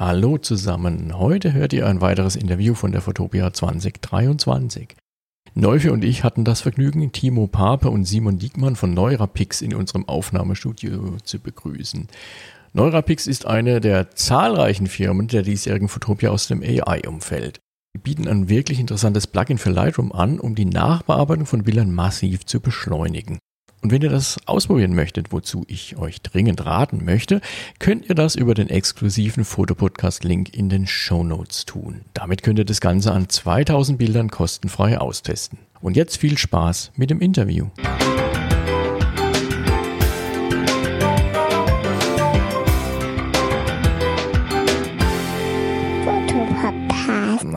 Hallo zusammen. Heute hört ihr ein weiteres Interview von der Fotopia 2023. Neufe und ich hatten das Vergnügen, Timo Pape und Simon Diekmann von Neurapix in unserem Aufnahmestudio zu begrüßen. Neurapix ist eine der zahlreichen Firmen der diesjährigen Fotopia aus dem AI-Umfeld. Sie bieten ein wirklich interessantes Plugin für Lightroom an, um die Nachbearbeitung von Bildern massiv zu beschleunigen. Und wenn ihr das ausprobieren möchtet, wozu ich euch dringend raten möchte, könnt ihr das über den exklusiven Fotopodcast-Link in den Show Notes tun. Damit könnt ihr das Ganze an 2000 Bildern kostenfrei austesten. Und jetzt viel Spaß mit dem Interview.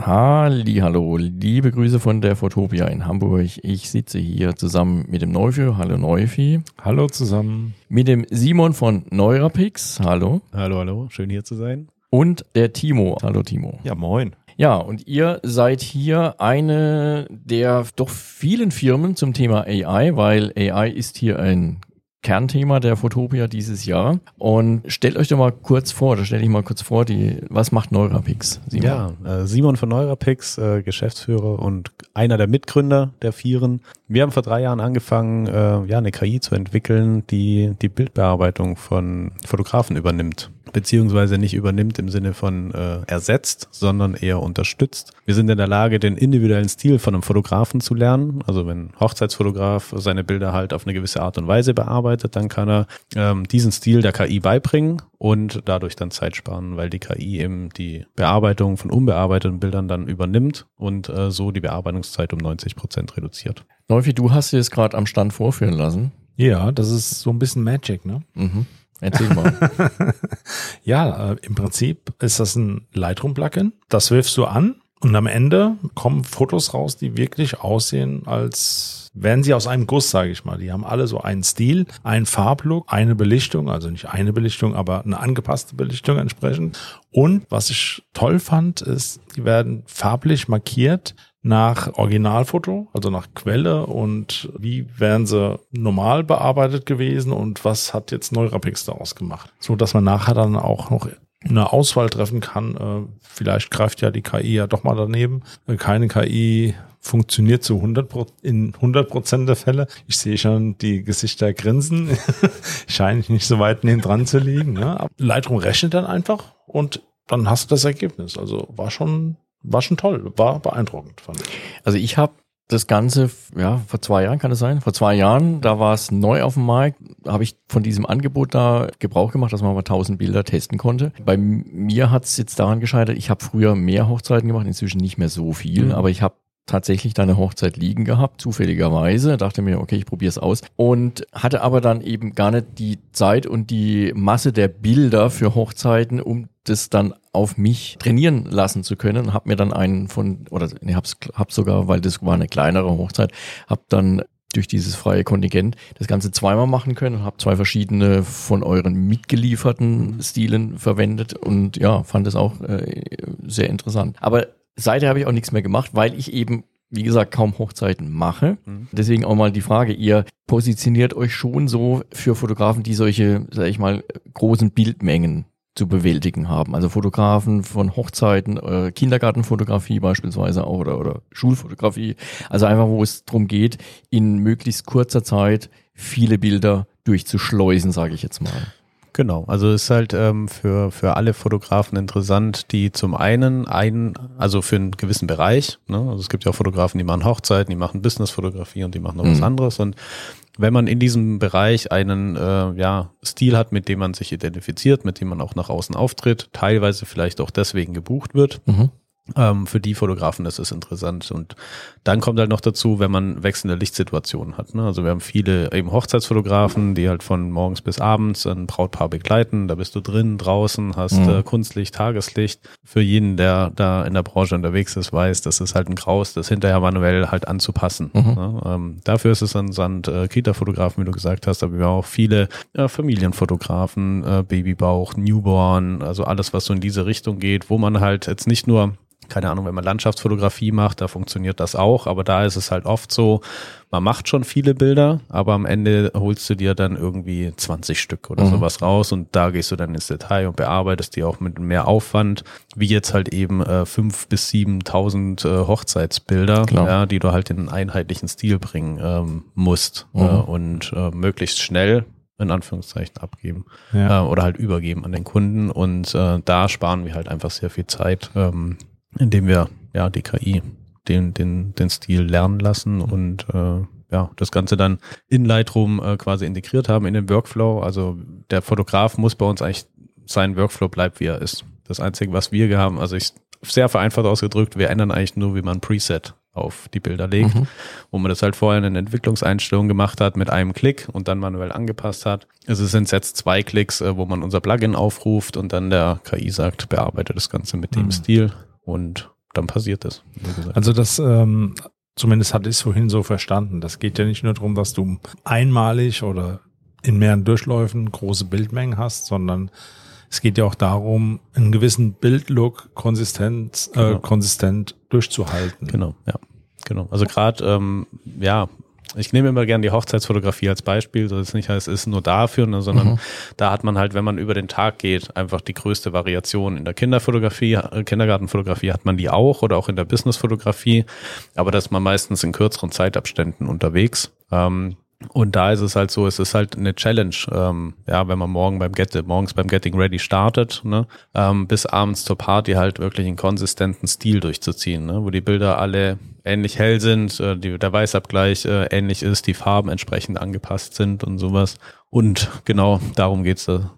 Hallo, liebe Grüße von der Fotopia in Hamburg. Ich sitze hier zusammen mit dem Neufi. Hallo Neufi. Hallo zusammen. Mit dem Simon von Neurapix. Hallo. Hallo, hallo. Schön hier zu sein. Und der Timo. Hallo Timo. Ja, moin. Ja, und ihr seid hier eine der doch vielen Firmen zum Thema AI, weil AI ist hier ein Kernthema der Fotopia dieses Jahr. Und stellt euch doch mal kurz vor, da stelle ich mal kurz vor, die, was macht Neurapix? Simon? Ja, äh, Simon von Neurapix, äh, Geschäftsführer und einer der Mitgründer der Vieren. Wir haben vor drei Jahren angefangen, äh, ja, eine KI zu entwickeln, die die Bildbearbeitung von Fotografen übernimmt beziehungsweise nicht übernimmt im Sinne von äh, ersetzt, sondern eher unterstützt. Wir sind in der Lage, den individuellen Stil von einem Fotografen zu lernen. Also wenn Hochzeitsfotograf seine Bilder halt auf eine gewisse Art und Weise bearbeitet, dann kann er ähm, diesen Stil der KI beibringen und dadurch dann Zeit sparen, weil die KI eben die Bearbeitung von unbearbeiteten Bildern dann übernimmt und äh, so die Bearbeitungszeit um 90 Prozent reduziert. Läufi, du hast dir es gerade am Stand vorführen lassen. Ja, das ist so ein bisschen Magic, ne? Mhm. Erzähl mal. ja, äh, im Prinzip ist das ein Lightroom-Plugin. Das wirfst du an und am Ende kommen Fotos raus, die wirklich aussehen, als wären sie aus einem Guss, sage ich mal. Die haben alle so einen Stil, einen Farblook, eine Belichtung, also nicht eine Belichtung, aber eine angepasste Belichtung entsprechend. Und was ich toll fand, ist, die werden farblich markiert nach Originalfoto, also nach Quelle und wie wären sie normal bearbeitet gewesen und was hat jetzt Neurapix daraus gemacht. So dass man nachher dann auch noch eine Auswahl treffen kann. Äh, vielleicht greift ja die KI ja doch mal daneben. Äh, keine KI funktioniert zu 100 in 100 Prozent der Fälle. Ich sehe schon die Gesichter grinsen. Scheine ich nicht so weit neben dran zu liegen. Ne? Lightroom rechnet dann einfach und dann hast du das Ergebnis. Also war schon war schon toll, war beeindruckend, fand ich. Also ich habe das Ganze, ja, vor zwei Jahren kann es sein, vor zwei Jahren, da war es neu auf dem Markt, habe ich von diesem Angebot da Gebrauch gemacht, dass man mal 1000 Bilder testen konnte. Bei mir hat es jetzt daran gescheitert, ich habe früher mehr Hochzeiten gemacht, inzwischen nicht mehr so viel, mhm. aber ich habe tatsächlich da eine Hochzeit liegen gehabt, zufälligerweise. Dachte mir, okay, ich probiere es aus. Und hatte aber dann eben gar nicht die Zeit und die Masse der Bilder für Hochzeiten, um das dann auf mich trainieren lassen zu können. Hab mir dann einen von, oder nee, hab's, hab sogar, weil das war eine kleinere Hochzeit, hab dann durch dieses freie Kontingent das Ganze zweimal machen können und habe zwei verschiedene von euren mitgelieferten Stilen verwendet und ja, fand es auch äh, sehr interessant. Aber seither habe ich auch nichts mehr gemacht, weil ich eben wie gesagt, kaum Hochzeiten mache. Mhm. Deswegen auch mal die Frage, ihr positioniert euch schon so für Fotografen, die solche, sag ich mal, großen Bildmengen zu bewältigen haben. Also Fotografen von Hochzeiten, äh, Kindergartenfotografie beispielsweise auch oder, oder Schulfotografie. Also einfach, wo es darum geht, in möglichst kurzer Zeit viele Bilder durchzuschleusen, sage ich jetzt mal. Genau, also ist halt ähm, für, für alle Fotografen interessant, die zum einen ein, also für einen gewissen Bereich, ne? also es gibt ja auch Fotografen, die machen Hochzeiten, die machen Businessfotografie und die machen noch mhm. was anderes und wenn man in diesem Bereich einen äh, ja, Stil hat, mit dem man sich identifiziert, mit dem man auch nach außen auftritt, teilweise vielleicht auch deswegen gebucht wird, mhm. Ähm, für die Fotografen ist es interessant. Und dann kommt halt noch dazu, wenn man wechselnde Lichtsituationen hat. Ne? Also wir haben viele eben Hochzeitsfotografen, die halt von morgens bis abends ein Brautpaar begleiten. Da bist du drin, draußen, hast mhm. äh, Kunstlicht, Tageslicht. Für jeden, der da in der Branche unterwegs ist, weiß, das ist halt ein Graus, das hinterher manuell halt anzupassen. Mhm. Ne? Ähm, dafür ist es interessant, äh, Kita-Fotografen, wie du gesagt hast, aber wir haben auch viele äh, Familienfotografen, Babybauch, Newborn, also alles, was so in diese Richtung geht, wo man halt jetzt nicht nur keine Ahnung, wenn man Landschaftsfotografie macht, da funktioniert das auch, aber da ist es halt oft so, man macht schon viele Bilder, aber am Ende holst du dir dann irgendwie 20 Stück oder mhm. sowas raus und da gehst du dann ins Detail und bearbeitest die auch mit mehr Aufwand, wie jetzt halt eben äh, fünf bis siebentausend äh, Hochzeitsbilder, ja, die du halt in einen einheitlichen Stil bringen ähm, musst mhm. äh, und äh, möglichst schnell in Anführungszeichen abgeben ja. äh, oder halt übergeben an den Kunden und äh, da sparen wir halt einfach sehr viel Zeit, ähm, indem wir ja die KI den, den, den Stil lernen lassen mhm. und äh, ja, das Ganze dann in Lightroom äh, quasi integriert haben in den Workflow. Also der Fotograf muss bei uns eigentlich, sein Workflow bleibt, wie er ist. Das Einzige, was wir haben, also ich sehr vereinfacht ausgedrückt, wir ändern eigentlich nur, wie man Preset auf die Bilder legt, mhm. wo man das halt vorher in Entwicklungseinstellung gemacht hat mit einem Klick und dann manuell angepasst hat. Also es sind jetzt zwei Klicks, äh, wo man unser Plugin aufruft und dann der KI sagt, bearbeite das Ganze mit dem mhm. Stil und dann passiert das. Also das, ähm, zumindest hatte ich es vorhin so verstanden. Das geht ja nicht nur darum, dass du einmalig oder in mehreren Durchläufen große Bildmengen hast, sondern es geht ja auch darum, einen gewissen Bildlook konsistent, äh, genau. konsistent durchzuhalten. Genau, ja. Genau. Also gerade, ähm, ja, ich nehme immer gerne die Hochzeitsfotografie als Beispiel, so ist nicht heißt, es ist nur dafür, ne, sondern mhm. da hat man halt, wenn man über den Tag geht, einfach die größte Variation. In der Kinderfotografie, äh, Kindergartenfotografie hat man die auch oder auch in der Businessfotografie, aber da ist man meistens in kürzeren Zeitabständen unterwegs. Ähm, und da ist es halt so, es ist halt eine Challenge, ähm, ja, wenn man morgen beim Get, morgens beim Getting Ready startet, ne, ähm, bis abends zur Party halt wirklich einen konsistenten Stil durchzuziehen, ne, wo die Bilder alle ähnlich hell sind, äh, die, der Weißabgleich äh, ähnlich ist, die Farben entsprechend angepasst sind und sowas. Und genau darum geht's da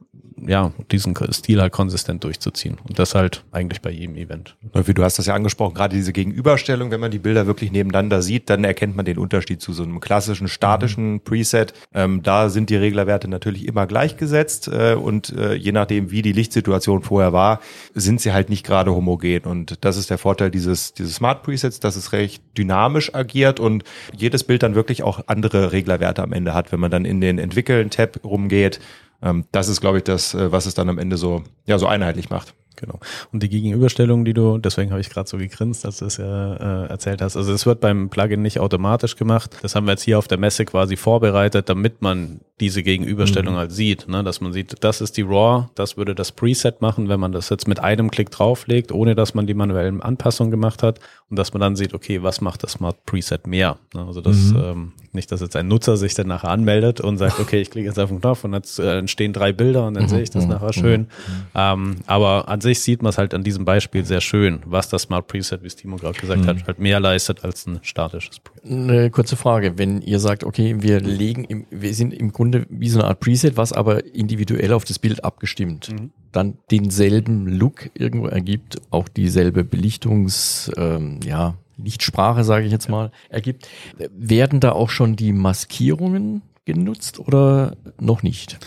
ja, diesen Stil halt konsistent durchzuziehen. Und das halt eigentlich bei jedem Event. Du hast das ja angesprochen, gerade diese Gegenüberstellung, wenn man die Bilder wirklich nebeneinander sieht, dann erkennt man den Unterschied zu so einem klassischen statischen mhm. Preset. Ähm, da sind die Reglerwerte natürlich immer gleichgesetzt äh, und äh, je nachdem, wie die Lichtsituation vorher war, sind sie halt nicht gerade homogen. Und das ist der Vorteil dieses, dieses Smart Presets, dass es recht dynamisch agiert und jedes Bild dann wirklich auch andere Reglerwerte am Ende hat. Wenn man dann in den Entwickeln-Tab rumgeht, das ist, glaube ich, das, äh, was es dann am Ende so, ja, so einheitlich macht. Genau. Und die Gegenüberstellung, die du, deswegen habe ich gerade so gegrinst, dass du es ja äh, erzählt hast. Also es wird beim Plugin nicht automatisch gemacht. Das haben wir jetzt hier auf der Messe quasi vorbereitet, damit man diese Gegenüberstellung mhm. halt sieht. Ne? Dass man sieht, das ist die RAW, das würde das Preset machen, wenn man das jetzt mit einem Klick drauflegt, ohne dass man die manuellen Anpassungen gemacht hat. Und dass man dann sieht, okay, was macht das Smart Preset mehr? Ne? Also das mhm. ähm, nicht, dass jetzt ein Nutzer sich dann nachher anmeldet und sagt, okay, ich klicke jetzt auf den Knopf und jetzt äh, entstehen drei Bilder und dann mhm. sehe ich das mhm. nachher schön. Mhm. Ähm, aber an sich sieht man es halt an diesem Beispiel sehr schön, was das Smart Preset, wie Timo gerade gesagt mhm. hat, halt mehr leistet als ein statisches Preset. Eine kurze Frage, wenn ihr sagt, okay, wir legen, im, wir sind im Grunde wie so eine Art Preset, was aber individuell auf das Bild abgestimmt, mhm. dann denselben Look irgendwo ergibt, auch dieselbe Belichtungs, ähm, ja, Lichtsprache, sage ich jetzt mal, ergibt. Werden da auch schon die Maskierungen genutzt oder noch nicht?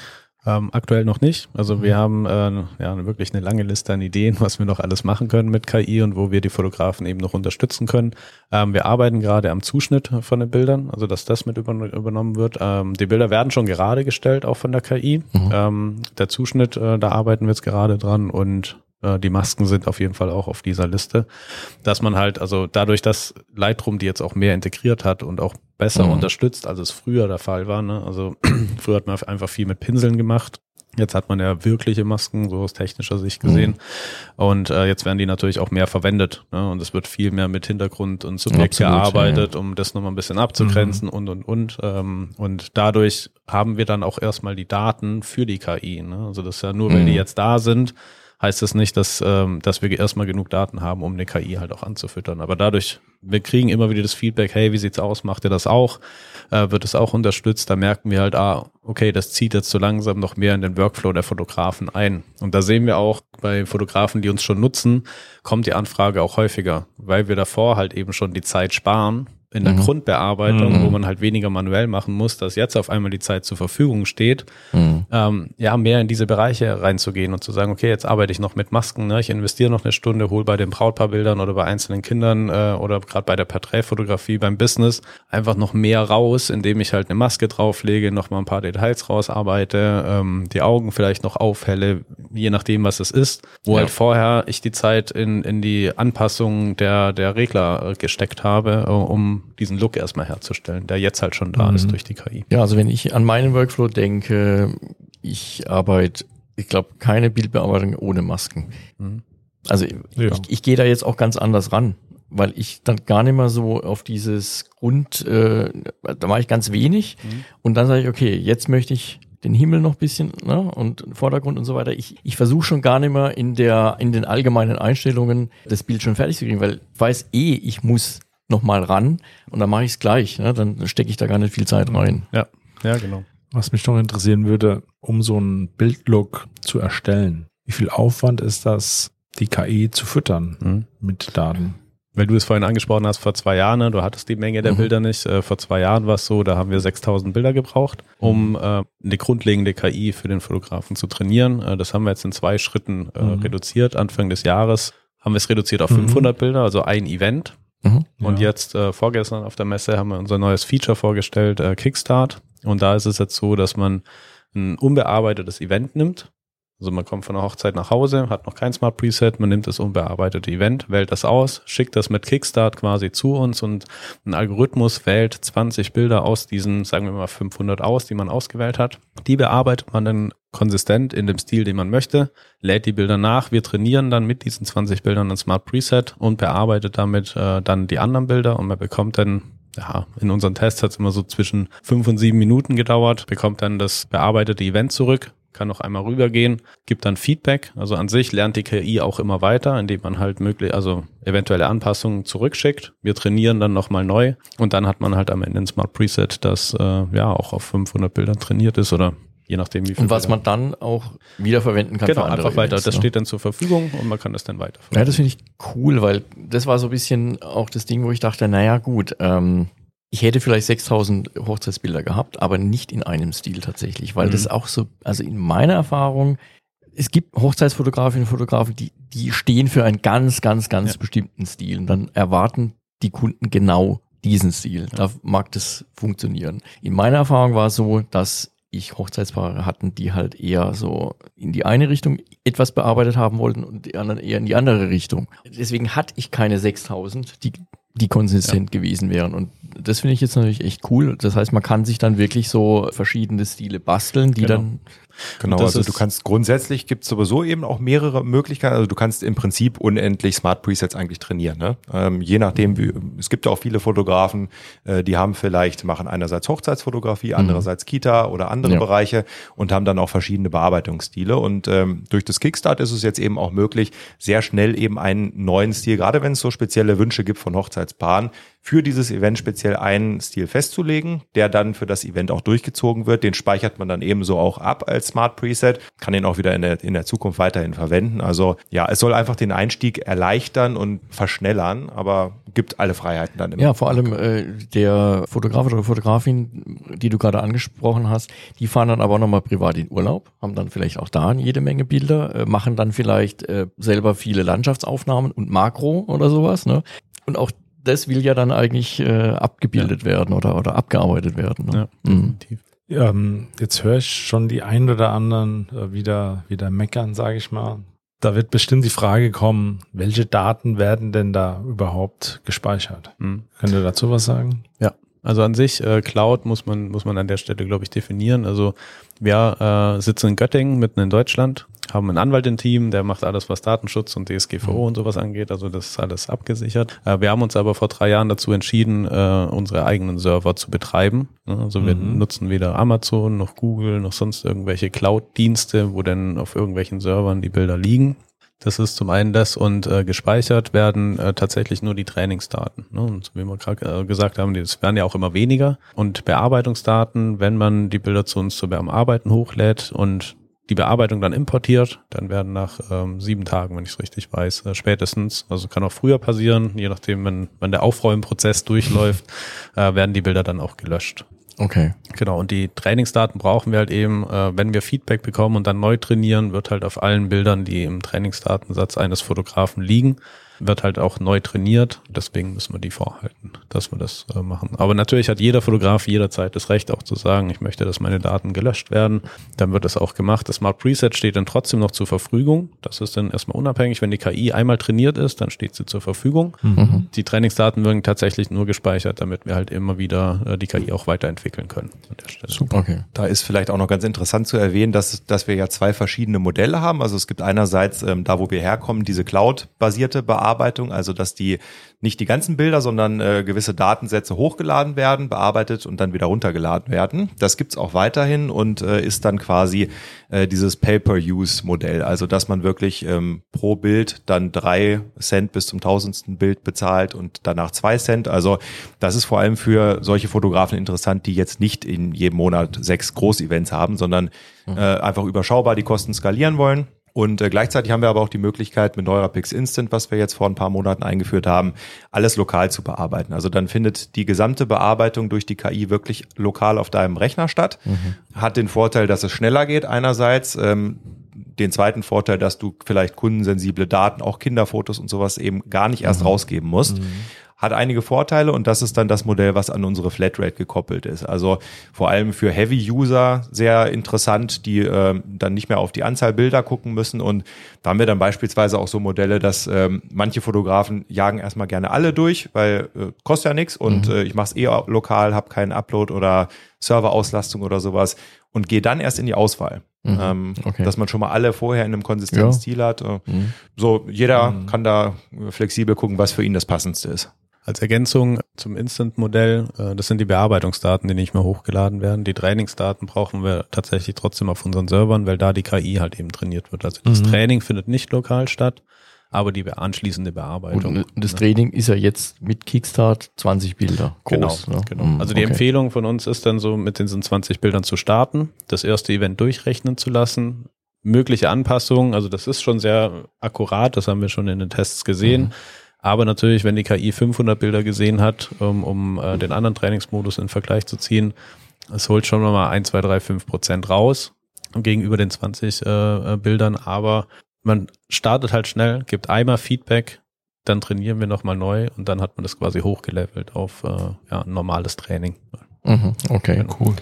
Ähm, aktuell noch nicht. Also wir mhm. haben äh, ja wirklich eine lange Liste an Ideen, was wir noch alles machen können mit KI und wo wir die Fotografen eben noch unterstützen können. Ähm, wir arbeiten gerade am Zuschnitt von den Bildern, also dass das mit über, übernommen wird. Ähm, die Bilder werden schon gerade gestellt, auch von der KI. Mhm. Ähm, der Zuschnitt, äh, da arbeiten wir jetzt gerade dran und äh, die Masken sind auf jeden Fall auch auf dieser Liste, dass man halt, also dadurch, dass Lightroom die jetzt auch mehr integriert hat und auch besser mhm. unterstützt, als es früher der Fall war. Ne? Also früher hat man einfach viel mit Pinseln gemacht. Jetzt hat man ja wirkliche Masken, so aus technischer Sicht gesehen. Mhm. Und äh, jetzt werden die natürlich auch mehr verwendet. Ne? Und es wird viel mehr mit Hintergrund und Subjekt Absolut, gearbeitet, ja. um das nochmal ein bisschen abzugrenzen mhm. und und und. Ähm, und dadurch haben wir dann auch erstmal die Daten für die KI. Ne? Also das ist ja nur, wenn die mhm. jetzt da sind, heißt das nicht, dass, ähm, dass wir erstmal genug Daten haben, um eine KI halt auch anzufüttern. Aber dadurch, wir kriegen immer wieder das Feedback, hey, wie sieht's aus? Macht ihr das auch? Äh, wird es auch unterstützt? Da merken wir halt, ah, okay, das zieht jetzt so langsam noch mehr in den Workflow der Fotografen ein. Und da sehen wir auch bei Fotografen, die uns schon nutzen, kommt die Anfrage auch häufiger, weil wir davor halt eben schon die Zeit sparen, in der mhm. Grundbearbeitung, mhm. wo man halt weniger manuell machen muss, dass jetzt auf einmal die Zeit zur Verfügung steht, mhm. ähm, ja, mehr in diese Bereiche reinzugehen und zu sagen, okay, jetzt arbeite ich noch mit Masken, ne? ich investiere noch eine Stunde, hol bei den Brautpaarbildern oder bei einzelnen Kindern äh, oder gerade bei der Porträtfotografie beim Business einfach noch mehr raus, indem ich halt eine Maske drauflege, noch mal ein paar Details rausarbeite, ähm, die Augen vielleicht noch aufhelle, je nachdem, was es ist, wo ja. halt vorher ich die Zeit in, in die Anpassung der, der Regler gesteckt habe, äh, um diesen Look erstmal herzustellen, der jetzt halt schon da mhm. ist durch die KI. Ja, also wenn ich an meinen Workflow denke, ich arbeite, ich glaube, keine Bildbearbeitung ohne Masken. Mhm. Also ja. ich, ich gehe da jetzt auch ganz anders ran, weil ich dann gar nicht mehr so auf dieses Grund, äh, da mache ich ganz wenig mhm. und dann sage ich, okay, jetzt möchte ich den Himmel noch bisschen ne, und Vordergrund und so weiter. Ich, ich versuche schon gar nicht mehr in der in den allgemeinen Einstellungen das Bild schon fertig zu kriegen, weil ich weiß eh, ich muss nochmal ran und dann mache ich es gleich. Ne? Dann stecke ich da gar nicht viel Zeit rein. Ja, ja, genau. Was mich noch interessieren würde, um so einen Bildlook zu erstellen, wie viel Aufwand ist das, die KI zu füttern mhm. mit Daten? Weil du es vorhin angesprochen hast, vor zwei Jahren, ne, du hattest die Menge der mhm. Bilder nicht. Äh, vor zwei Jahren war es so, da haben wir 6000 Bilder gebraucht, um mhm. äh, eine grundlegende KI für den Fotografen zu trainieren. Äh, das haben wir jetzt in zwei Schritten äh, mhm. reduziert. Anfang des Jahres haben wir es reduziert auf 500 mhm. Bilder, also ein Event. Mhm. Und ja. jetzt äh, vorgestern auf der Messe haben wir unser neues Feature vorgestellt, äh, Kickstart. Und da ist es jetzt so, dass man ein unbearbeitetes Event nimmt. Also man kommt von der Hochzeit nach Hause, hat noch kein Smart Preset, man nimmt das unbearbeitete Event, wählt das aus, schickt das mit Kickstart quasi zu uns und ein Algorithmus wählt 20 Bilder aus diesen, sagen wir mal 500 aus, die man ausgewählt hat. Die bearbeitet man dann konsistent in dem Stil, den man möchte, lädt die Bilder nach. Wir trainieren dann mit diesen 20 Bildern ein Smart Preset und bearbeitet damit äh, dann die anderen Bilder und man bekommt dann ja, in unseren Tests hat es immer so zwischen fünf und sieben Minuten gedauert, bekommt dann das bearbeitete Event zurück, kann noch einmal rübergehen, gibt dann Feedback. Also an sich lernt die KI auch immer weiter, indem man halt möglich, also eventuelle Anpassungen zurückschickt. Wir trainieren dann nochmal neu und dann hat man halt am Ende ein Smart Preset, das äh, ja auch auf 500 Bildern trainiert ist oder Je nachdem, wie viel. Und was man dann auch wiederverwenden kann. Genau, einfach weiter. das ne? steht dann zur Verfügung und man kann das dann weiter. Ja, das finde ich cool, weil das war so ein bisschen auch das Ding, wo ich dachte, naja, gut, ähm, ich hätte vielleicht 6000 Hochzeitsbilder gehabt, aber nicht in einem Stil tatsächlich, weil mhm. das auch so, also in meiner Erfahrung, es gibt Hochzeitsfotografinnen und Fotografen, die, die stehen für einen ganz, ganz, ganz ja. bestimmten Stil und dann erwarten die Kunden genau diesen Stil. Da mag das funktionieren. In meiner Erfahrung war es so, dass ich Hochzeitspaare hatten, die halt eher so in die eine Richtung etwas bearbeitet haben wollten und die anderen eher in die andere Richtung. Deswegen hatte ich keine 6000, die, die konsistent ja. gewesen wären. Und das finde ich jetzt natürlich echt cool. Das heißt, man kann sich dann wirklich so verschiedene Stile basteln, die genau. dann Genau, also du kannst grundsätzlich gibt es sowieso eben auch mehrere Möglichkeiten. Also du kannst im Prinzip unendlich Smart Presets eigentlich trainieren. Ne? Ähm, je nachdem, wie, es gibt ja auch viele Fotografen, äh, die haben vielleicht, machen einerseits Hochzeitsfotografie, mhm. andererseits Kita oder andere ja. Bereiche und haben dann auch verschiedene Bearbeitungsstile. Und ähm, durch das Kickstart ist es jetzt eben auch möglich, sehr schnell eben einen neuen Stil, gerade wenn es so spezielle Wünsche gibt von Hochzeitspaaren, für dieses Event speziell einen Stil festzulegen, der dann für das Event auch durchgezogen wird. Den speichert man dann ebenso auch ab als Smart Preset, kann den auch wieder in der, in der Zukunft weiterhin verwenden. Also ja, es soll einfach den Einstieg erleichtern und verschnellern, aber gibt alle Freiheiten dann immer. Ja, vor allem äh, der Fotograf oder Fotografin, die du gerade angesprochen hast, die fahren dann aber nochmal privat in Urlaub, haben dann vielleicht auch da jede Menge Bilder, äh, machen dann vielleicht äh, selber viele Landschaftsaufnahmen und Makro oder sowas. Ne? Und auch das will ja dann eigentlich äh, abgebildet ja. werden oder, oder abgearbeitet werden. Ne? Ja, mhm. definitiv. Ähm, jetzt höre ich schon die ein oder anderen äh, wieder, wieder meckern, sage ich mal. Da wird bestimmt die Frage kommen, welche Daten werden denn da überhaupt gespeichert? Mhm. Könnt ihr dazu was sagen? Ja, also an sich, äh, Cloud muss man, muss man an der Stelle, glaube ich, definieren. Also wir äh, sitzen in Göttingen, mitten in Deutschland, haben einen Anwalt im Team, der macht alles, was Datenschutz und DSGVO mhm. und sowas angeht. Also das ist alles abgesichert. Äh, wir haben uns aber vor drei Jahren dazu entschieden, äh, unsere eigenen Server zu betreiben. Also wir mhm. nutzen weder Amazon noch Google noch sonst irgendwelche Cloud-Dienste, wo denn auf irgendwelchen Servern die Bilder liegen. Das ist zum einen das und äh, gespeichert werden äh, tatsächlich nur die Trainingsdaten. Ne? Und wie wir gerade äh, gesagt haben, das werden ja auch immer weniger. Und Bearbeitungsdaten, wenn man die Bilder zu uns zu Bearbeiten hochlädt und die Bearbeitung dann importiert. Dann werden nach ähm, sieben Tagen, wenn ich es richtig weiß, äh, spätestens, also kann auch früher passieren, je nachdem, wenn, wenn der Aufräumprozess durchläuft, äh, werden die Bilder dann auch gelöscht. Okay. Genau, und die Trainingsdaten brauchen wir halt eben, äh, wenn wir Feedback bekommen und dann neu trainieren, wird halt auf allen Bildern, die im Trainingsdatensatz eines Fotografen liegen, wird halt auch neu trainiert. Deswegen müssen wir die vorhalten, dass wir das äh, machen. Aber natürlich hat jeder Fotograf jederzeit das Recht auch zu sagen, ich möchte, dass meine Daten gelöscht werden. Dann wird das auch gemacht. Das Smart Preset steht dann trotzdem noch zur Verfügung. Das ist dann erstmal unabhängig. Wenn die KI einmal trainiert ist, dann steht sie zur Verfügung. Mhm. Die Trainingsdaten werden tatsächlich nur gespeichert, damit wir halt immer wieder äh, die KI auch weiterentwickeln können. Super. Okay. Da ist vielleicht auch noch ganz interessant zu erwähnen, dass, dass wir ja zwei verschiedene Modelle haben. Also es gibt einerseits ähm, da, wo wir herkommen, diese Cloud-basierte Bearbeitung Bearbeitung, also dass die nicht die ganzen Bilder, sondern äh, gewisse Datensätze hochgeladen werden, bearbeitet und dann wieder runtergeladen werden. Das gibt's auch weiterhin und äh, ist dann quasi äh, dieses Pay-per-Use-Modell, also dass man wirklich ähm, pro Bild dann drei Cent bis zum tausendsten Bild bezahlt und danach zwei Cent. Also das ist vor allem für solche Fotografen interessant, die jetzt nicht in jedem Monat sechs Großevents haben, sondern mhm. äh, einfach überschaubar die Kosten skalieren wollen und äh, gleichzeitig haben wir aber auch die Möglichkeit mit Neurapix Instant, was wir jetzt vor ein paar Monaten eingeführt haben, alles lokal zu bearbeiten. Also dann findet die gesamte Bearbeitung durch die KI wirklich lokal auf deinem Rechner statt. Mhm. Hat den Vorteil, dass es schneller geht einerseits. Ähm, den zweiten Vorteil, dass du vielleicht kundensensible Daten, auch Kinderfotos und sowas eben gar nicht erst mhm. rausgeben musst. Mhm hat einige Vorteile und das ist dann das Modell, was an unsere Flatrate gekoppelt ist. Also vor allem für Heavy-User sehr interessant, die äh, dann nicht mehr auf die Anzahl Bilder gucken müssen und da haben wir dann beispielsweise auch so Modelle, dass ähm, manche Fotografen jagen erstmal gerne alle durch, weil äh, kostet ja nichts und mhm. äh, ich mache es eh lokal, habe keinen Upload oder Serverauslastung oder sowas und gehe dann erst in die Auswahl. Mhm. Ähm, okay. Dass man schon mal alle vorher in einem konsistenten ja. Stil hat. Äh, mhm. So, jeder mhm. kann da flexibel gucken, was für ihn das Passendste ist. Als Ergänzung zum Instant-Modell, äh, das sind die Bearbeitungsdaten, die nicht mehr hochgeladen werden. Die Trainingsdaten brauchen wir tatsächlich trotzdem auf unseren Servern, weil da die KI halt eben trainiert wird. Also das mhm. Training findet nicht lokal statt, aber die anschließende Bearbeitung. Und das Training ist ja jetzt mit Kickstart 20 Bilder groß. Genau, ne? genau. Mhm, also die okay. Empfehlung von uns ist dann so, mit diesen 20 Bildern zu starten, das erste Event durchrechnen zu lassen, mögliche Anpassungen, also das ist schon sehr akkurat, das haben wir schon in den Tests gesehen. Mhm aber natürlich, wenn die KI 500 Bilder gesehen hat, um, um äh, den anderen Trainingsmodus in Vergleich zu ziehen, es holt schon mal 1, 2, 3, 5 Prozent raus gegenüber den 20 äh, äh, Bildern. Aber man startet halt schnell, gibt einmal Feedback, dann trainieren wir nochmal neu und dann hat man das quasi hochgelevelt auf äh, ja, normales Training. Mhm, okay, genau. cool.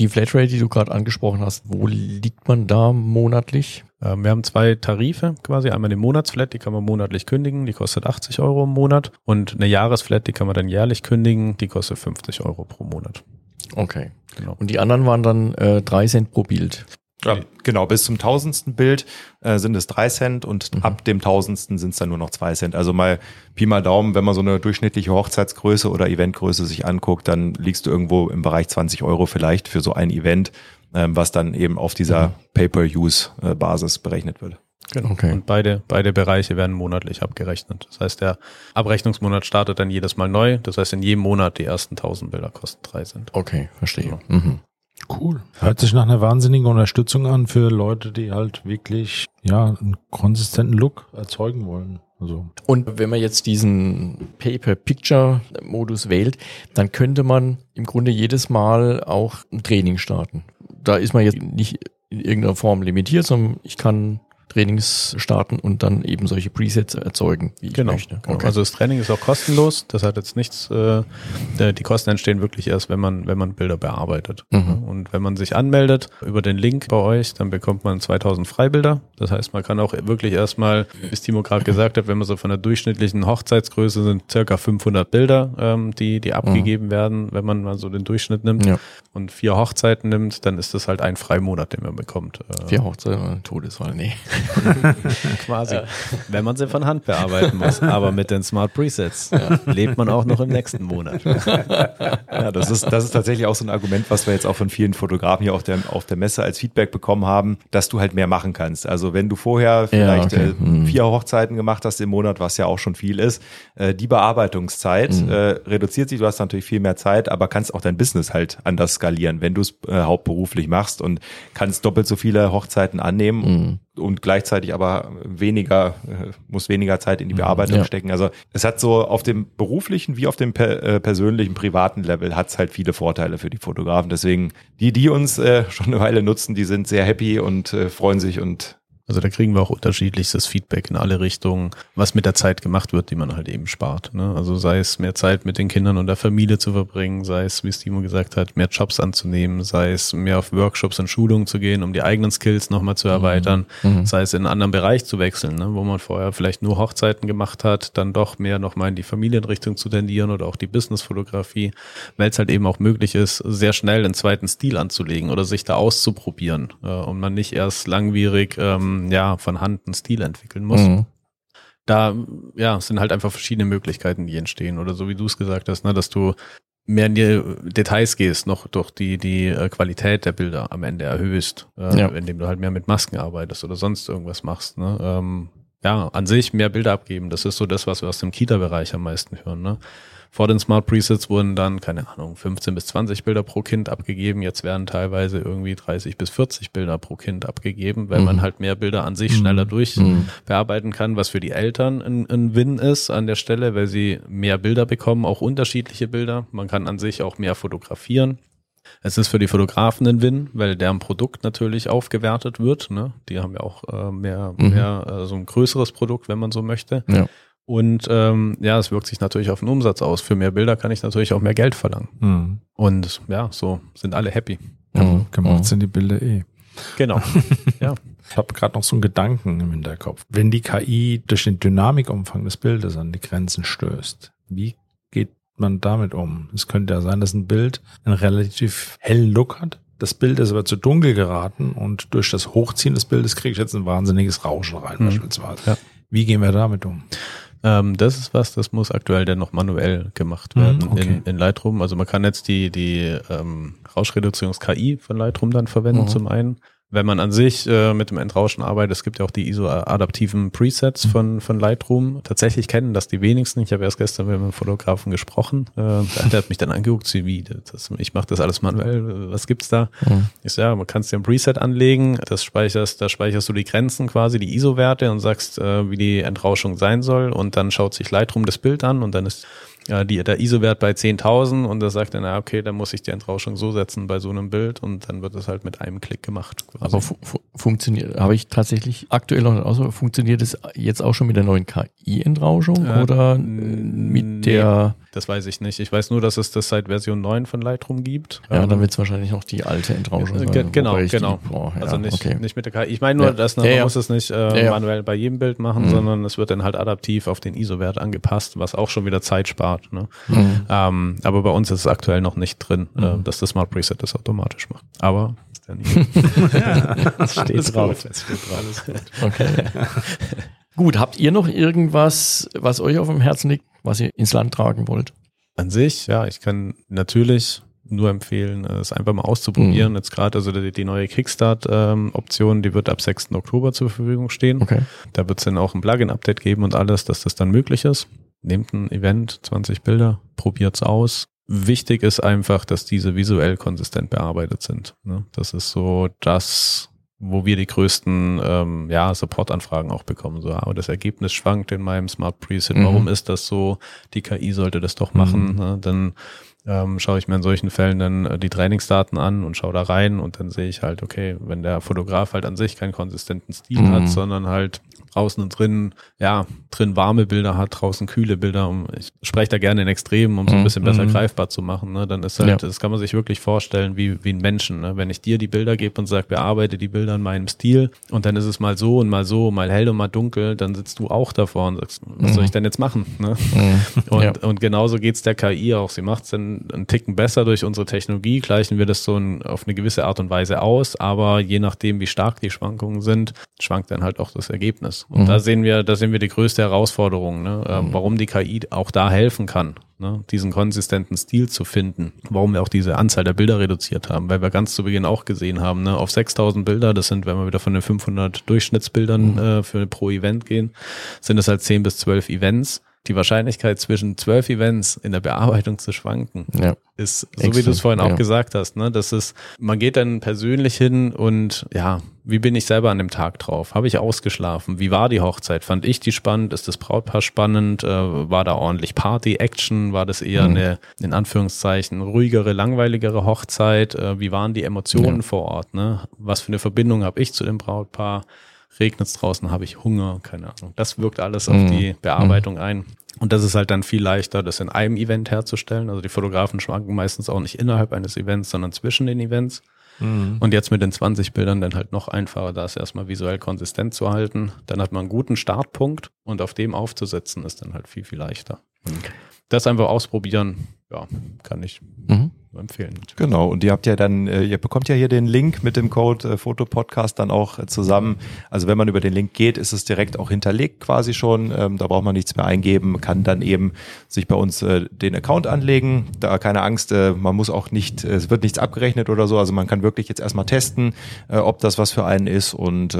Die Flatrate, die du gerade angesprochen hast, wo liegt man da monatlich? Ähm, wir haben zwei Tarife quasi. Einmal den Monatsflat, die kann man monatlich kündigen, die kostet 80 Euro im Monat. Und eine Jahresflat, die kann man dann jährlich kündigen, die kostet 50 Euro pro Monat. Okay. Genau. Und die anderen waren dann äh, 3 Cent pro Bild. Ja, genau, bis zum tausendsten Bild äh, sind es drei Cent und mhm. ab dem tausendsten sind es dann nur noch zwei Cent. Also mal Pi mal Daumen, wenn man so eine durchschnittliche Hochzeitsgröße oder Eventgröße sich anguckt, dann liegst du irgendwo im Bereich 20 Euro vielleicht für so ein Event, ähm, was dann eben auf dieser mhm. Pay-per-Use-Basis berechnet wird. Genau. Okay. Und beide, beide Bereiche werden monatlich abgerechnet. Das heißt, der Abrechnungsmonat startet dann jedes Mal neu. Das heißt, in jedem Monat die ersten 1000 Bilder kosten drei Cent. Okay, verstehe. Genau. Mhm. Cool. Hört sich nach einer wahnsinnigen Unterstützung an für Leute, die halt wirklich ja einen konsistenten Look erzeugen wollen. Also. Und wenn man jetzt diesen Pay-per-Picture-Modus wählt, dann könnte man im Grunde jedes Mal auch ein Training starten. Da ist man jetzt nicht in irgendeiner Form limitiert, sondern ich kann Trainings starten und dann eben solche Presets erzeugen, wie genau. ich möchte. Genau. Okay. Also das Training ist auch kostenlos. Das hat jetzt nichts, äh, die Kosten entstehen wirklich erst, wenn man, wenn man Bilder bearbeitet. Mhm. Und wenn man sich anmeldet über den Link bei euch, dann bekommt man 2000 Freibilder. Das heißt, man kann auch wirklich erstmal, wie Timo gerade gesagt hat, wenn man so von der durchschnittlichen Hochzeitsgröße sind circa 500 Bilder, ähm, die, die abgegeben mhm. werden, wenn man mal so den Durchschnitt nimmt ja. und vier Hochzeiten nimmt, dann ist das halt ein Freimonat, den man bekommt. Äh, vier Hochzeiten, Todesfall, nee. Quasi. Wenn man sie von Hand bearbeiten muss. Aber mit den Smart Presets ja. lebt man auch noch im nächsten Monat. Ja, das ist, das ist tatsächlich auch so ein Argument, was wir jetzt auch von vielen Fotografen hier auf der, auf der Messe als Feedback bekommen haben, dass du halt mehr machen kannst. Also wenn du vorher vielleicht ja, okay. äh, hm. vier Hochzeiten gemacht hast im Monat, was ja auch schon viel ist, äh, die Bearbeitungszeit mhm. äh, reduziert sich, du hast natürlich viel mehr Zeit, aber kannst auch dein Business halt anders skalieren, wenn du es äh, hauptberuflich machst und kannst doppelt so viele Hochzeiten annehmen. Mhm und gleichzeitig aber weniger, äh, muss weniger Zeit in die mhm. Bearbeitung ja. stecken. Also es hat so auf dem beruflichen wie auf dem per, äh, persönlichen, privaten Level hat es halt viele Vorteile für die Fotografen. Deswegen, die, die uns äh, schon eine Weile nutzen, die sind sehr happy und äh, freuen sich und also da kriegen wir auch unterschiedlichstes Feedback in alle Richtungen, was mit der Zeit gemacht wird, die man halt eben spart. Ne? Also sei es mehr Zeit mit den Kindern und der Familie zu verbringen, sei es, wie Stimo gesagt hat, mehr Jobs anzunehmen, sei es mehr auf Workshops und Schulungen zu gehen, um die eigenen Skills nochmal zu erweitern, mhm. mhm. sei es in einen anderen Bereich zu wechseln, ne? wo man vorher vielleicht nur Hochzeiten gemacht hat, dann doch mehr nochmal in die Familienrichtung zu tendieren oder auch die Businessfotografie, weil es halt eben auch möglich ist, sehr schnell einen zweiten Stil anzulegen oder sich da auszuprobieren äh, und man nicht erst langwierig ähm, ja, von Hand einen Stil entwickeln muss. Mhm. Da, ja, sind halt einfach verschiedene Möglichkeiten, die entstehen. Oder so wie du es gesagt hast, ne, dass du mehr in die Details gehst, noch durch die, die äh, Qualität der Bilder am Ende erhöhst, äh, ja. indem du halt mehr mit Masken arbeitest oder sonst irgendwas machst. Ne? Ähm, ja, an sich mehr Bilder abgeben, das ist so das, was wir aus dem Kita-Bereich am meisten hören. Ne? Vor den Smart Presets wurden dann, keine Ahnung, 15 bis 20 Bilder pro Kind abgegeben. Jetzt werden teilweise irgendwie 30 bis 40 Bilder pro Kind abgegeben, weil mhm. man halt mehr Bilder an sich schneller mhm. durch mhm. bearbeiten kann, was für die Eltern ein, ein Win ist an der Stelle, weil sie mehr Bilder bekommen, auch unterschiedliche Bilder. Man kann an sich auch mehr fotografieren. Es ist für die Fotografen ein Win, weil deren Produkt natürlich aufgewertet wird. Ne? Die haben ja auch äh, mehr, mhm. mehr äh, so ein größeres Produkt, wenn man so möchte. Ja. Und ähm, ja, es wirkt sich natürlich auf den Umsatz aus. Für mehr Bilder kann ich natürlich auch mehr Geld verlangen. Mhm. Und ja, so sind alle happy. Ja, gemacht mhm. sind die Bilder eh. Genau. ja. Ich habe gerade noch so einen Gedanken im Hinterkopf. Wenn die KI durch den Dynamikumfang des Bildes an die Grenzen stößt, wie geht man damit um? Es könnte ja sein, dass ein Bild einen relativ hellen Look hat. Das Bild ist aber zu dunkel geraten und durch das Hochziehen des Bildes kriege ich jetzt ein wahnsinniges Rauschen rein, mhm. beispielsweise. Ja. Wie gehen wir damit um? Ähm, das ist was, das muss aktuell dann noch manuell gemacht mhm, werden okay. in, in Lightroom. Also man kann jetzt die, die ähm, Rauschreduzierungs-KI von Lightroom dann verwenden mhm. zum einen wenn man an sich äh, mit dem Entrauschen arbeitet, es gibt ja auch die ISO-adaptiven Presets von, von Lightroom. Tatsächlich kennen das die wenigsten. Ich habe erst gestern mit einem Fotografen gesprochen. Äh, der hat mich dann angeguckt, wie, das, ich mache das alles manuell, was gibt's da? Mhm. Ich so, ja, man kannst dir ein Preset anlegen, das speicherst, da speicherst du die Grenzen quasi, die ISO-Werte und sagst, äh, wie die Entrauschung sein soll und dann schaut sich Lightroom das Bild an und dann ist ja, die, der ISO-Wert bei 10.000 und da sagt er, na okay, dann muss ich die Entrauschung so setzen bei so einem Bild und dann wird das halt mit einem Klick gemacht. Quasi. Aber fu fu funktioniert, habe ich tatsächlich aktuell noch also funktioniert es jetzt auch schon mit der neuen KI-Entrauschung äh, oder mit der das weiß ich nicht. Ich weiß nur, dass es das seit Version 9 von Lightroom gibt. Ja, dann wird es wahrscheinlich noch die alte Entrauschung sein. Ge genau, genau. Die, boah, ja, also nicht, okay. nicht mit der KI. Ich meine nur, ja. dass man ja, muss es nicht äh, manuell bei jedem Bild machen, mhm. sondern es wird dann halt adaptiv auf den ISO-Wert angepasst, was auch schon wieder Zeit spart. Ne? Mhm. Ähm, aber bei uns ist es aktuell noch nicht drin, äh, mhm. äh, dass das Smart Preset das automatisch macht. Aber ist ja ja, das steht drauf. Es steht drauf. Alles gut. Okay. Gut, habt ihr noch irgendwas, was euch auf dem Herzen liegt, was ihr ins Land tragen wollt? An sich, ja, ich kann natürlich nur empfehlen, es einfach mal auszuprobieren. Mhm. Jetzt gerade also die, die neue Kickstart-Option, ähm, die wird ab 6. Oktober zur Verfügung stehen. Okay. Da wird es dann auch ein Plugin-Update geben und alles, dass das dann möglich ist. Nehmt ein Event, 20 Bilder, probiert's aus. Wichtig ist einfach, dass diese visuell konsistent bearbeitet sind. Ne? Das ist so das, wo wir die größten ähm, ja, Support-Anfragen auch bekommen. So, aber das Ergebnis schwankt in meinem Smart Preset. Mhm. Warum ist das so? Die KI sollte das doch machen. Mhm. Ne? Dann ähm, schaue ich mir in solchen Fällen dann äh, die Trainingsdaten an und schaue da rein und dann sehe ich halt, okay, wenn der Fotograf halt an sich keinen konsistenten Stil mhm. hat, sondern halt draußen und drinnen, ja, drin warme Bilder hat, draußen kühle Bilder. Um, ich spreche da gerne in Extremen, um so ein mhm. bisschen besser mhm. greifbar zu machen. Ne? Dann ist halt, ja. das kann man sich wirklich vorstellen wie, wie ein Menschen. Ne? Wenn ich dir die Bilder gebe und sage, bearbeite die Bilder in meinem Stil und dann ist es mal so und mal so, mal hell und mal dunkel, dann sitzt du auch davor und sagst, was mhm. soll ich denn jetzt machen? Ne? Mhm. Und, ja. und genauso geht's der KI auch. Sie macht's dann ein, ein Ticken besser durch unsere Technologie, gleichen wir das so ein, auf eine gewisse Art und Weise aus, aber je nachdem, wie stark die Schwankungen sind, schwankt dann halt auch das Ergebnis. Und mhm. da sehen wir, da sehen wir die größte Herausforderung, ne? äh, mhm. warum die KI auch da helfen kann ne, diesen konsistenten Stil zu finden. Warum wir auch diese Anzahl der Bilder reduziert haben, weil wir ganz zu Beginn auch gesehen haben, ne, auf 6000 Bilder, das sind, wenn wir wieder von den 500 Durchschnittsbildern mhm. äh, für pro Event gehen, sind es halt 10 bis 12 Events die Wahrscheinlichkeit zwischen zwölf Events in der Bearbeitung zu schwanken, ja. ist, so Extrem, wie du es vorhin ja. auch gesagt hast, ne, das ist, man geht dann persönlich hin und ja, wie bin ich selber an dem Tag drauf? Habe ich ausgeschlafen? Wie war die Hochzeit? Fand ich die spannend? Ist das Brautpaar spannend? Äh, war da ordentlich Party-Action? War das eher mhm. eine, in Anführungszeichen, ruhigere, langweiligere Hochzeit? Äh, wie waren die Emotionen ja. vor Ort? Ne? Was für eine Verbindung habe ich zu dem Brautpaar? Regnet es draußen, habe ich Hunger, keine Ahnung. Das wirkt alles auf mhm. die Bearbeitung mhm. ein. Und das ist halt dann viel leichter, das in einem Event herzustellen. Also die Fotografen schwanken meistens auch nicht innerhalb eines Events, sondern zwischen den Events. Mhm. Und jetzt mit den 20 Bildern dann halt noch einfacher, das erstmal visuell konsistent zu halten. Dann hat man einen guten Startpunkt und auf dem aufzusetzen ist dann halt viel, viel leichter. Das einfach ausprobieren, ja, kann ich. Mhm empfehlen. Genau, und ihr habt ja dann, äh, ihr bekommt ja hier den Link mit dem Code äh, Fotopodcast dann auch äh, zusammen. Also wenn man über den Link geht, ist es direkt auch hinterlegt quasi schon. Ähm, da braucht man nichts mehr eingeben, kann dann eben sich bei uns äh, den Account anlegen. Da keine Angst, man muss auch nicht, es wird nichts abgerechnet oder so. Also man kann wirklich jetzt erstmal testen, ob das was für einen ist und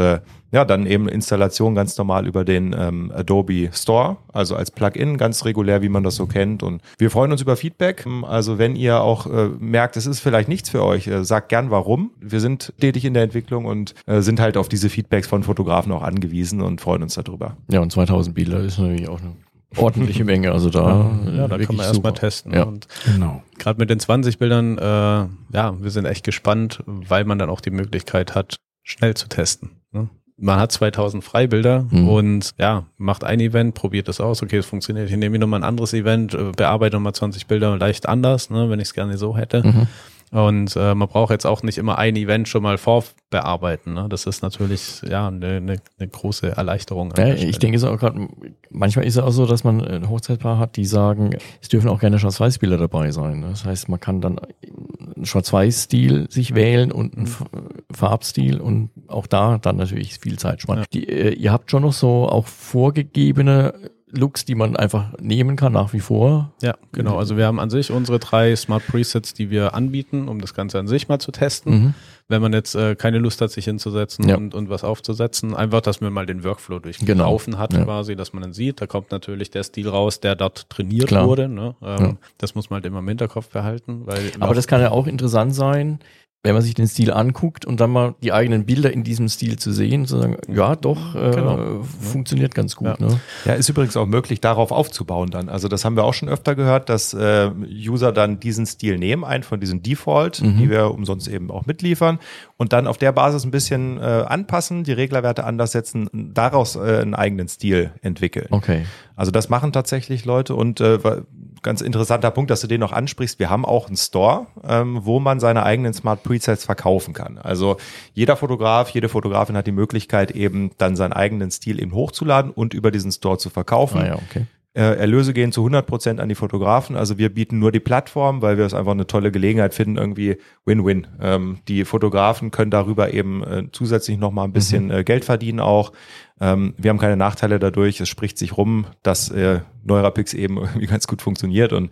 ja, dann eben Installation ganz normal über den ähm, Adobe Store, also als Plugin, ganz regulär, wie man das so kennt. Und wir freuen uns über Feedback. Also wenn ihr auch äh, merkt, es ist vielleicht nichts für euch, äh, sagt gern warum. Wir sind tätig in der Entwicklung und äh, sind halt auf diese Feedbacks von Fotografen auch angewiesen und freuen uns darüber. Ja, und 2000 Bilder ist natürlich auch eine ordentliche Menge. Also da, ja, da kann man erstmal testen. Ja. Und genau. Gerade mit den 20 Bildern, äh, ja, wir sind echt gespannt, weil man dann auch die Möglichkeit hat, schnell zu testen. Ne? Man hat 2000 Freibilder mhm. und ja, macht ein Event, probiert das aus, okay, es funktioniert, ich nehme nochmal ein anderes Event, äh, bearbeite nochmal 20 Bilder leicht anders, ne, wenn ich es gerne so hätte. Mhm. Und äh, man braucht jetzt auch nicht immer ein Event schon mal vorbearbeiten. Ne? Das ist natürlich ja eine, eine, eine große Erleichterung. Ja, ich denke es auch gerade, manchmal ist es auch so, dass man ein Hochzeitpaar hat, die sagen, es dürfen auch gerne Schwarz-Weiß-Bilder dabei sein. Ne? Das heißt, man kann dann einen Schwarz-Weiß-Stil sich wählen und einen Farbstil und auch da dann natürlich viel Zeit sparen. Ja. Die, äh, ihr habt schon noch so auch vorgegebene Looks, die man einfach nehmen kann nach wie vor. Ja, genau. Also wir haben an sich unsere drei Smart Presets, die wir anbieten, um das Ganze an sich mal zu testen. Mhm. Wenn man jetzt äh, keine Lust hat, sich hinzusetzen ja. und, und was aufzusetzen, einfach, dass man mal den Workflow durchlaufen genau. hat ja. quasi, dass man dann sieht, da kommt natürlich der Stil raus, der dort trainiert Klar. wurde. Ne? Ähm, ja. Das muss man halt immer im Hinterkopf behalten. Weil Aber das kann ja auch interessant sein, wenn man sich den Stil anguckt und dann mal die eigenen Bilder in diesem Stil zu sehen, zu sagen, ja, doch, äh, genau. funktioniert ganz gut. Ja. Ne? ja, ist übrigens auch möglich, darauf aufzubauen dann. Also das haben wir auch schon öfter gehört, dass äh, User dann diesen Stil nehmen, einen von diesen Default, mhm. die wir umsonst eben auch mitliefern, und dann auf der Basis ein bisschen äh, anpassen, die Reglerwerte anders setzen, daraus äh, einen eigenen Stil entwickeln. Okay. Also das machen tatsächlich Leute und äh, ganz interessanter Punkt, dass du den noch ansprichst. Wir haben auch einen Store, ähm, wo man seine eigenen Smart Presets verkaufen kann. Also jeder Fotograf, jede Fotografin hat die Möglichkeit, eben dann seinen eigenen Stil eben hochzuladen und über diesen Store zu verkaufen. Ah, ja, okay. Äh, Erlöse gehen zu 100 Prozent an die Fotografen. Also wir bieten nur die Plattform, weil wir es einfach eine tolle Gelegenheit finden, irgendwie Win-Win. Ähm, die Fotografen können darüber eben äh, zusätzlich noch mal ein bisschen mhm. äh, Geld verdienen auch. Ähm, wir haben keine Nachteile dadurch. Es spricht sich rum, dass äh, Neurapix eben irgendwie ganz gut funktioniert und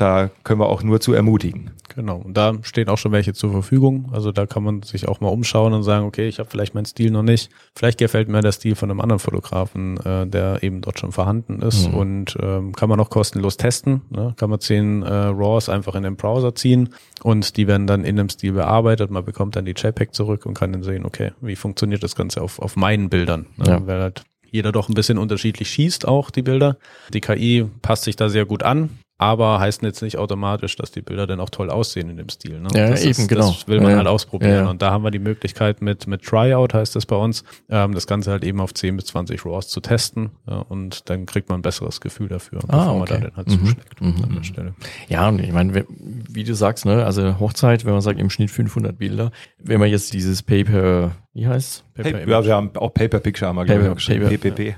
da können wir auch nur zu ermutigen. Genau, und da stehen auch schon welche zur Verfügung. Also da kann man sich auch mal umschauen und sagen, okay, ich habe vielleicht meinen Stil noch nicht. Vielleicht gefällt mir der Stil von einem anderen Fotografen, äh, der eben dort schon vorhanden ist. Mhm. Und ähm, kann man auch kostenlos testen. Ne? Kann man zehn äh, RAWs einfach in den Browser ziehen und die werden dann in dem Stil bearbeitet. Man bekommt dann die JPEG zurück und kann dann sehen, okay, wie funktioniert das Ganze auf, auf meinen Bildern. Ne? Ja. Weil halt jeder doch ein bisschen unterschiedlich schießt, auch die Bilder. Die KI passt sich da sehr gut an aber heißt jetzt nicht automatisch, dass die Bilder dann auch toll aussehen in dem Stil. Ne? Ja, das eben, ist, genau. Das will man ja, halt ausprobieren. Ja. Und da haben wir die Möglichkeit mit, mit Tryout, heißt das bei uns, ähm, das Ganze halt eben auf 10 bis 20 RAWs zu testen. Ja, und dann kriegt man ein besseres Gefühl dafür, ah, bevor okay. man da dann halt mhm. zuschlägt mhm. an der Stelle. Ja, und ich meine, wie du sagst, ne, also Hochzeit, wenn man sagt im Schnitt 500 Bilder, wenn man jetzt dieses Paper, wie heißt Paper, ja, wir haben auch Paper Picture haben wir, Paper, Paper, PPP.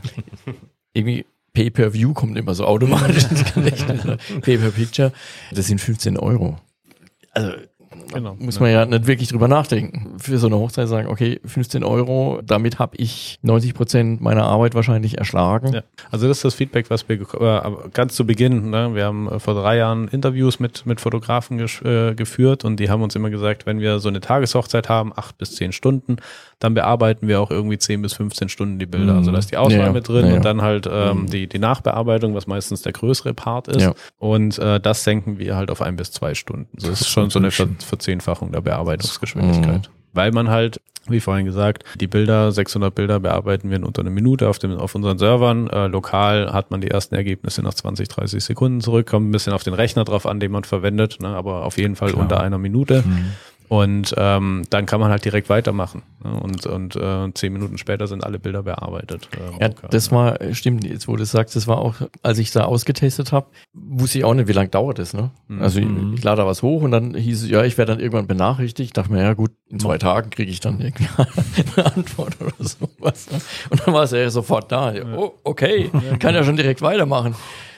Irgendwie Pay-per-View kommt immer so automatisch. Pay-per-Picture. Das sind 15 Euro. Also Genau. Muss man ja nicht wirklich drüber nachdenken. Für so eine Hochzeit sagen, okay, 15 Euro, damit habe ich 90 Prozent meiner Arbeit wahrscheinlich erschlagen. Ja. Also das ist das Feedback, was wir äh, ganz zu Beginn, ne, wir haben äh, vor drei Jahren Interviews mit, mit Fotografen äh, geführt und die haben uns immer gesagt, wenn wir so eine Tageshochzeit haben, acht bis zehn Stunden, dann bearbeiten wir auch irgendwie 10 bis 15 Stunden die Bilder. Also da ist die Auswahl ja, mit drin ja, und dann halt ähm, mhm. die, die Nachbearbeitung, was meistens der größere Part ist. Ja. Und äh, das senken wir halt auf ein bis zwei Stunden. Das, das ist schon so eine Ver Verzehnfachung der Bearbeitungsgeschwindigkeit. Mhm. Weil man halt, wie vorhin gesagt, die Bilder, 600 Bilder bearbeiten wir in unter einer Minute auf, dem, auf unseren Servern. Äh, lokal hat man die ersten Ergebnisse nach 20, 30 Sekunden zurück. Kommt ein bisschen auf den Rechner drauf an, den man verwendet, ne, aber auf jeden Fall Klar. unter einer Minute. Mhm. Und ähm, dann kann man halt direkt weitermachen. Ne? Und, und äh, zehn Minuten später sind alle Bilder bearbeitet. Äh, ja, das war, stimmt, jetzt wo du sagst, das war auch, als ich da ausgetestet habe, wusste ich auch nicht, wie lange dauert das. Ne? Mhm. Also ich, ich lade da was hoch und dann hieß es, ja, ich werde dann irgendwann benachrichtigt. Ich dachte mir, ja gut, in zwei Tagen kriege ich dann irgendwie eine Antwort oder sowas. Ne? Und dann war es ja sofort da. Oh, okay, kann ja schon direkt weitermachen.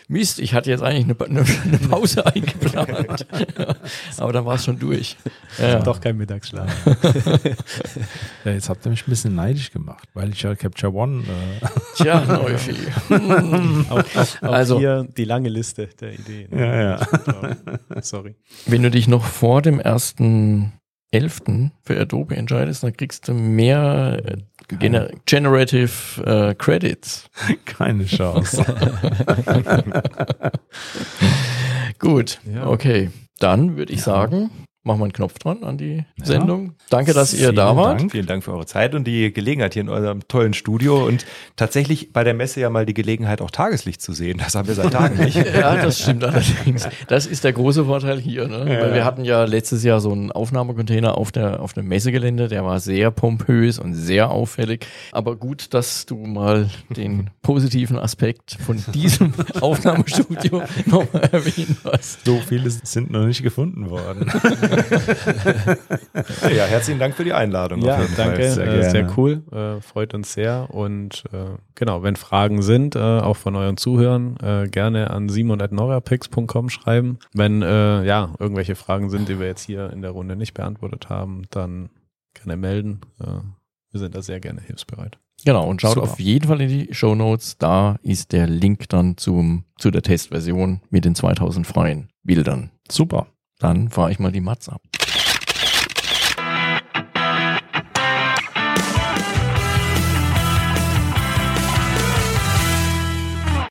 Mist, ich hatte jetzt eigentlich eine, eine, eine Pause eingeplant. Aber dann war es schon durch. Ja. Doch kein Mittagsschlaf. ja, jetzt habt ihr mich ein bisschen neidisch gemacht, weil ich ja Capture One. Äh Tja, Neufi. auch, auch, auch also, hier die lange Liste der Ideen. Ja, ja. Sorry. Wenn du dich noch vor dem ersten 11. für Adobe entscheidest, dann kriegst du mehr Gener Generative äh, Credits. Keine Chance. Gut, ja. okay. Dann würde ich ja. sagen, machen wir einen Knopf dran an die ja. Sendung. Danke, dass ihr da wart. Dank. Vielen Dank für eure Zeit und die Gelegenheit hier in eurem tollen Studio und tatsächlich bei der Messe ja mal die Gelegenheit, auch Tageslicht zu sehen. Das haben wir seit Tagen nicht. ja, das stimmt allerdings. Das ist der große Vorteil hier. Ne? Ja. Weil wir hatten ja letztes Jahr so einen Aufnahmecontainer auf, der, auf dem Messegelände, der war sehr pompös und sehr auffällig. Aber gut, dass du mal den positiven Aspekt von diesem Aufnahmestudio nochmal erwähnt hast. So viele sind noch nicht gefunden worden. ja, herzlichen Dank für die Einladung. Ja, danke, sehr, äh, sehr, cool, äh, freut uns sehr und äh, genau, wenn Fragen sind, äh, auch von euren Zuhörern, äh, gerne an simon.norapix.com schreiben. Wenn äh, ja irgendwelche Fragen sind, die wir jetzt hier in der Runde nicht beantwortet haben, dann gerne melden. wir sind da sehr gerne hilfsbereit. Genau, und schaut Super. auf jeden Fall in die Show Notes. Da ist der Link dann zum, zu der Testversion mit den 2000 freien Bildern. Super. Dann fahre ich mal die Mats ab.